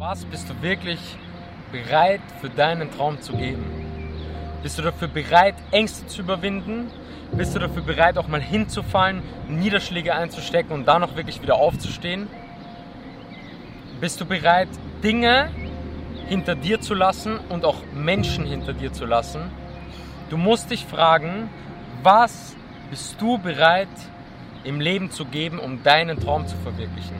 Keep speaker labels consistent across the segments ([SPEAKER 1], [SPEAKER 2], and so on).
[SPEAKER 1] Was bist du wirklich bereit für deinen Traum zu geben? Bist du dafür bereit, Ängste zu überwinden? Bist du dafür bereit, auch mal hinzufallen, Niederschläge einzustecken und dann auch wirklich wieder aufzustehen? Bist du bereit, Dinge hinter dir zu lassen und auch Menschen hinter dir zu lassen? Du musst dich fragen, was bist du bereit im Leben zu geben, um deinen Traum zu verwirklichen?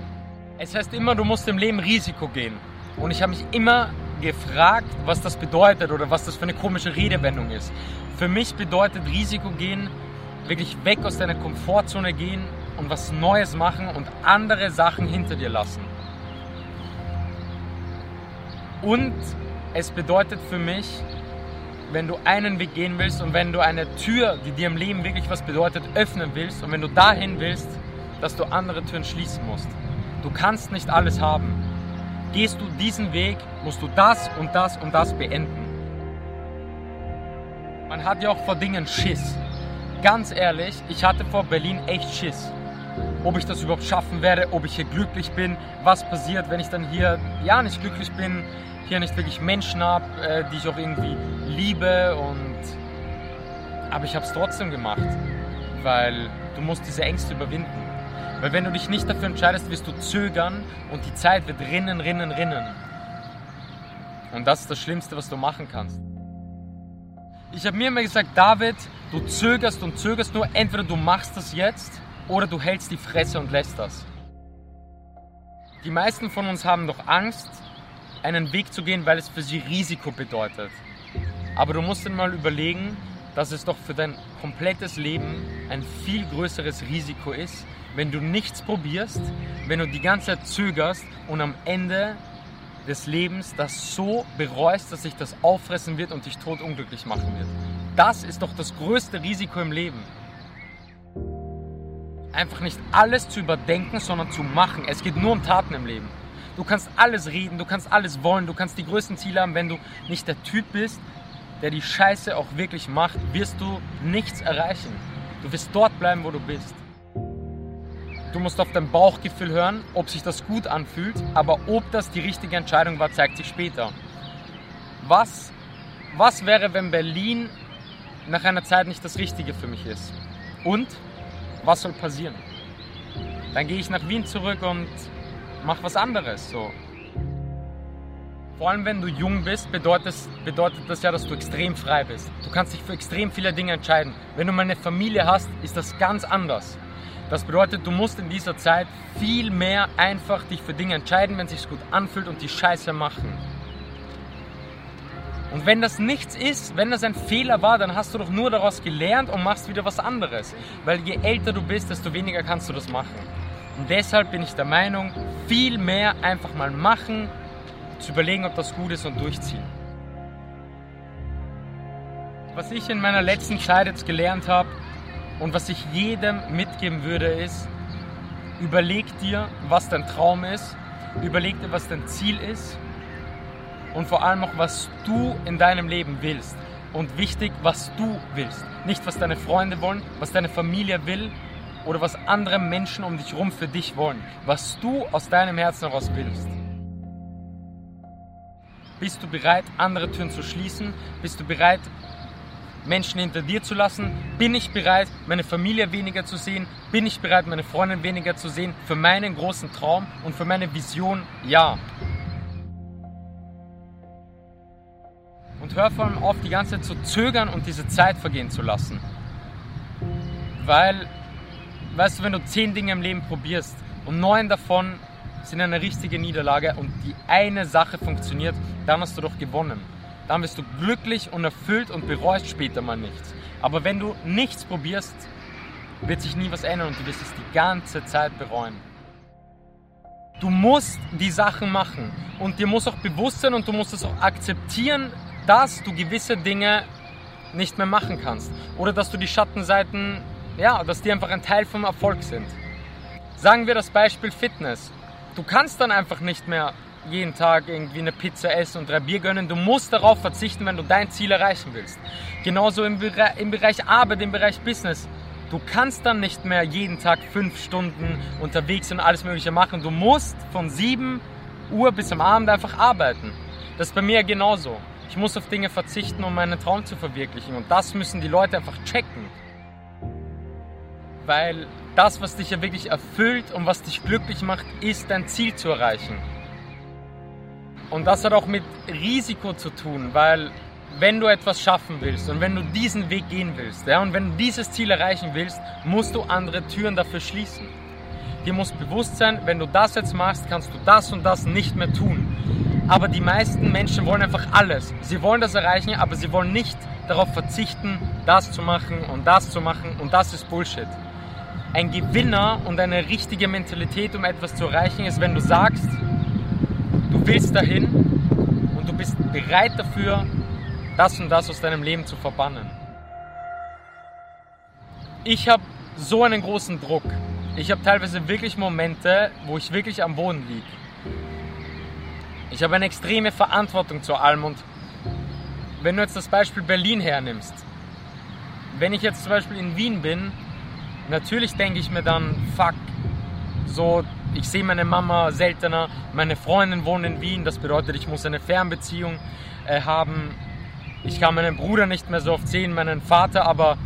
[SPEAKER 1] Es heißt immer, du musst im Leben Risiko gehen. Und ich habe mich immer gefragt, was das bedeutet oder was das für eine komische Redewendung ist. Für mich bedeutet Risiko gehen, wirklich weg aus deiner Komfortzone gehen und was Neues machen und andere Sachen hinter dir lassen. Und es bedeutet für mich, wenn du einen Weg gehen willst und wenn du eine Tür, die dir im Leben wirklich was bedeutet, öffnen willst und wenn du dahin willst, dass du andere Türen schließen musst. Du kannst nicht alles haben. Gehst du diesen Weg, musst du das und das und das beenden. Man hat ja auch vor Dingen Schiss. Ganz ehrlich, ich hatte vor Berlin echt Schiss. Ob ich das überhaupt schaffen werde, ob ich hier glücklich bin, was passiert, wenn ich dann hier ja nicht glücklich bin, hier nicht wirklich Menschen habe, äh, die ich auch irgendwie liebe und aber ich habe es trotzdem gemacht, weil du musst diese Ängste überwinden. Weil wenn du dich nicht dafür entscheidest, wirst du zögern und die Zeit wird rinnen, rinnen, rinnen. Und das ist das Schlimmste, was du machen kannst. Ich habe mir immer gesagt, David, du zögerst und zögerst nur, entweder du machst das jetzt oder du hältst die Fresse und lässt das. Die meisten von uns haben doch Angst, einen Weg zu gehen, weil es für sie Risiko bedeutet. Aber du musst dir mal überlegen, dass es doch für dein komplettes Leben ein viel größeres Risiko ist, wenn du nichts probierst, wenn du die ganze Zeit zögerst und am Ende des Lebens das so bereust, dass sich das auffressen wird und dich totunglücklich machen wird. Das ist doch das größte Risiko im Leben. Einfach nicht alles zu überdenken, sondern zu machen. Es geht nur um Taten im Leben. Du kannst alles reden, du kannst alles wollen, du kannst die größten Ziele haben. Wenn du nicht der Typ bist, der die Scheiße auch wirklich macht, wirst du nichts erreichen. Du wirst dort bleiben, wo du bist. Du musst auf dein Bauchgefühl hören, ob sich das gut anfühlt, aber ob das die richtige Entscheidung war, zeigt sich später. Was, was wäre, wenn Berlin nach einer Zeit nicht das Richtige für mich ist? Und was soll passieren? Dann gehe ich nach Wien zurück und mach was anderes. So. Vor allem wenn du jung bist, bedeutet, bedeutet das ja, dass du extrem frei bist. Du kannst dich für extrem viele Dinge entscheiden. Wenn du mal eine Familie hast, ist das ganz anders. Das bedeutet, du musst in dieser Zeit viel mehr einfach dich für Dinge entscheiden, wenn es sich gut anfühlt und die Scheiße machen. Und wenn das nichts ist, wenn das ein Fehler war, dann hast du doch nur daraus gelernt und machst wieder was anderes. Weil je älter du bist, desto weniger kannst du das machen. Und deshalb bin ich der Meinung, viel mehr einfach mal machen, zu überlegen, ob das gut ist und durchziehen. Was ich in meiner letzten Zeit jetzt gelernt habe und was ich jedem mitgeben würde, ist, überleg dir, was dein Traum ist, überleg dir, was dein Ziel ist und vor allem auch, was du in deinem Leben willst. Und wichtig, was du willst. Nicht, was deine Freunde wollen, was deine Familie will oder was andere Menschen um dich herum für dich wollen. Was du aus deinem Herzen heraus willst. Bist du bereit, andere Türen zu schließen? Bist du bereit, Menschen hinter dir zu lassen? Bin ich bereit, meine Familie weniger zu sehen? Bin ich bereit, meine Freundin weniger zu sehen? Für meinen großen Traum und für meine Vision? Ja. Und hör vor allem auf, die ganze Zeit zu zögern und diese Zeit vergehen zu lassen. Weil weißt du, wenn du zehn Dinge im Leben probierst und neun davon sind eine richtige Niederlage und die eine Sache funktioniert, dann hast du doch gewonnen. Dann bist du glücklich und erfüllt und bereust später mal nichts. Aber wenn du nichts probierst, wird sich nie was ändern und du wirst es die ganze Zeit bereuen. Du musst die Sachen machen und dir muss auch bewusst sein und du musst es auch akzeptieren, dass du gewisse Dinge nicht mehr machen kannst oder dass du die Schattenseiten ja, dass die einfach ein Teil vom Erfolg sind. Sagen wir das Beispiel Fitness. Du kannst dann einfach nicht mehr jeden Tag irgendwie eine Pizza essen und drei Bier gönnen. Du musst darauf verzichten, wenn du dein Ziel erreichen willst. Genauso im, Bere im Bereich Arbeit, im Bereich Business. Du kannst dann nicht mehr jeden Tag fünf Stunden unterwegs und alles Mögliche machen. Du musst von sieben Uhr bis am Abend einfach arbeiten. Das ist bei mir genauso. Ich muss auf Dinge verzichten, um meinen Traum zu verwirklichen. Und das müssen die Leute einfach checken. Weil das, was dich ja wirklich erfüllt und was dich glücklich macht, ist dein Ziel zu erreichen. Und das hat auch mit Risiko zu tun, weil wenn du etwas schaffen willst und wenn du diesen Weg gehen willst ja, und wenn du dieses Ziel erreichen willst, musst du andere Türen dafür schließen. Dir muss bewusst sein, wenn du das jetzt machst, kannst du das und das nicht mehr tun. Aber die meisten Menschen wollen einfach alles. Sie wollen das erreichen, aber sie wollen nicht darauf verzichten, das zu machen und das zu machen und das ist Bullshit. Ein Gewinner und eine richtige Mentalität, um etwas zu erreichen, ist, wenn du sagst, du willst dahin und du bist bereit dafür, das und das aus deinem Leben zu verbannen. Ich habe so einen großen Druck. Ich habe teilweise wirklich Momente, wo ich wirklich am Boden liege. Ich habe eine extreme Verantwortung zu allem und wenn du jetzt das Beispiel Berlin hernimmst, wenn ich jetzt zum Beispiel in Wien bin, natürlich denke ich mir dann, fuck, so, ich sehe meine Mama seltener, meine Freundin wohnt in Wien, das bedeutet, ich muss eine Fernbeziehung äh, haben. Ich kann meinen Bruder nicht mehr so oft sehen, meinen Vater, aber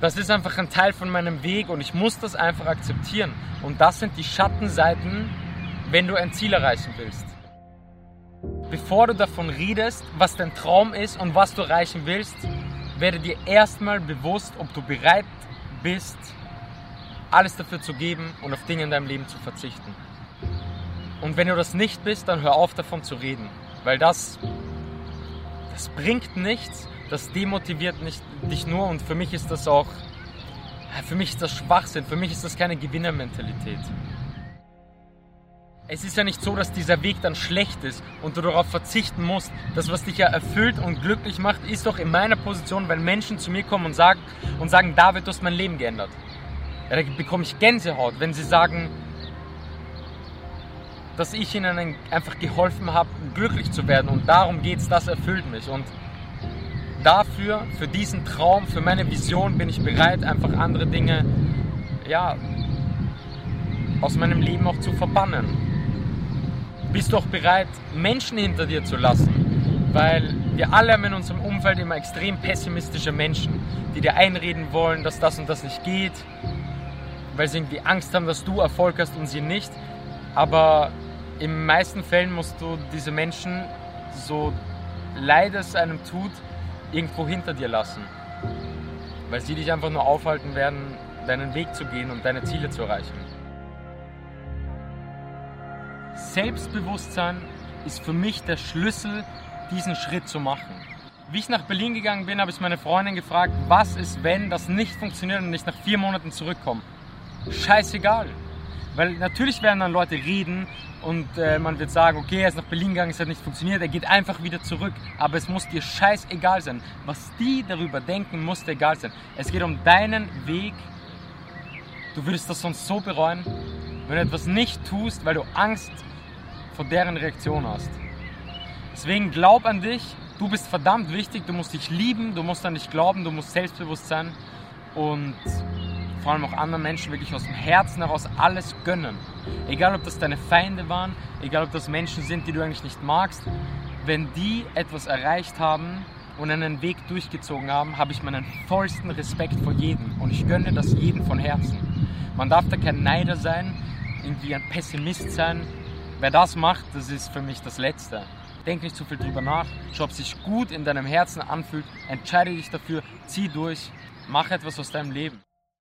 [SPEAKER 1] das ist einfach ein Teil von meinem Weg und ich muss das einfach akzeptieren. Und das sind die Schattenseiten, wenn du ein Ziel erreichen willst bevor du davon redest, was dein Traum ist und was du erreichen willst, werde dir erstmal bewusst, ob du bereit bist, alles dafür zu geben und auf Dinge in deinem Leben zu verzichten. Und wenn du das nicht bist, dann hör auf davon zu reden, weil das, das bringt nichts, das demotiviert nicht, dich nur und für mich ist das auch, für mich ist das Schwachsinn, für mich ist das keine Gewinnermentalität es ist ja nicht so, dass dieser Weg dann schlecht ist und du darauf verzichten musst. Das, was dich ja erfüllt und glücklich macht, ist doch in meiner Position, wenn Menschen zu mir kommen und sagen, und sagen David, du hast mein Leben geändert. Ja, da bekomme ich Gänsehaut, wenn sie sagen, dass ich ihnen einfach geholfen habe, glücklich zu werden. Und darum geht es, das erfüllt mich. Und dafür, für diesen Traum, für meine Vision bin ich bereit, einfach andere Dinge, ja, aus meinem Leben auch zu verbannen bist du auch bereit, Menschen hinter dir zu lassen. Weil wir alle haben in unserem Umfeld immer extrem pessimistische Menschen, die dir einreden wollen, dass das und das nicht geht, weil sie irgendwie Angst haben, dass du Erfolg hast und sie nicht. Aber in den meisten Fällen musst du diese Menschen, so leid es einem tut, irgendwo hinter dir lassen. Weil sie dich einfach nur aufhalten werden, deinen Weg zu gehen und deine Ziele zu erreichen. Selbstbewusstsein ist für mich der Schlüssel, diesen Schritt zu machen. Wie ich nach Berlin gegangen bin, habe ich meine Freundin gefragt, was ist, wenn das nicht funktioniert und ich nach vier Monaten zurückkomme. Scheißegal. Weil natürlich werden dann Leute reden und äh, man wird sagen, okay, er ist nach Berlin gegangen, es hat nicht funktioniert, er geht einfach wieder zurück. Aber es muss dir scheißegal sein. Was die darüber denken, muss dir egal sein. Es geht um deinen Weg. Du würdest das sonst so bereuen, wenn du etwas nicht tust, weil du Angst vor deren Reaktion hast. Deswegen glaub an dich, du bist verdammt wichtig, du musst dich lieben, du musst an dich glauben, du musst selbstbewusst sein und vor allem auch anderen Menschen wirklich aus dem Herzen heraus alles gönnen. Egal ob das deine Feinde waren, egal ob das Menschen sind, die du eigentlich nicht magst, wenn die etwas erreicht haben und einen Weg durchgezogen haben, habe ich meinen vollsten Respekt vor jedem und ich gönne das jedem von Herzen. Man darf da kein Neider sein, irgendwie ein Pessimist sein, Wer das macht, das ist für mich das Letzte. Denk nicht zu viel drüber nach. Schau, ob es sich gut in deinem Herzen anfühlt. Entscheide dich dafür. Zieh durch. Mach etwas aus deinem Leben.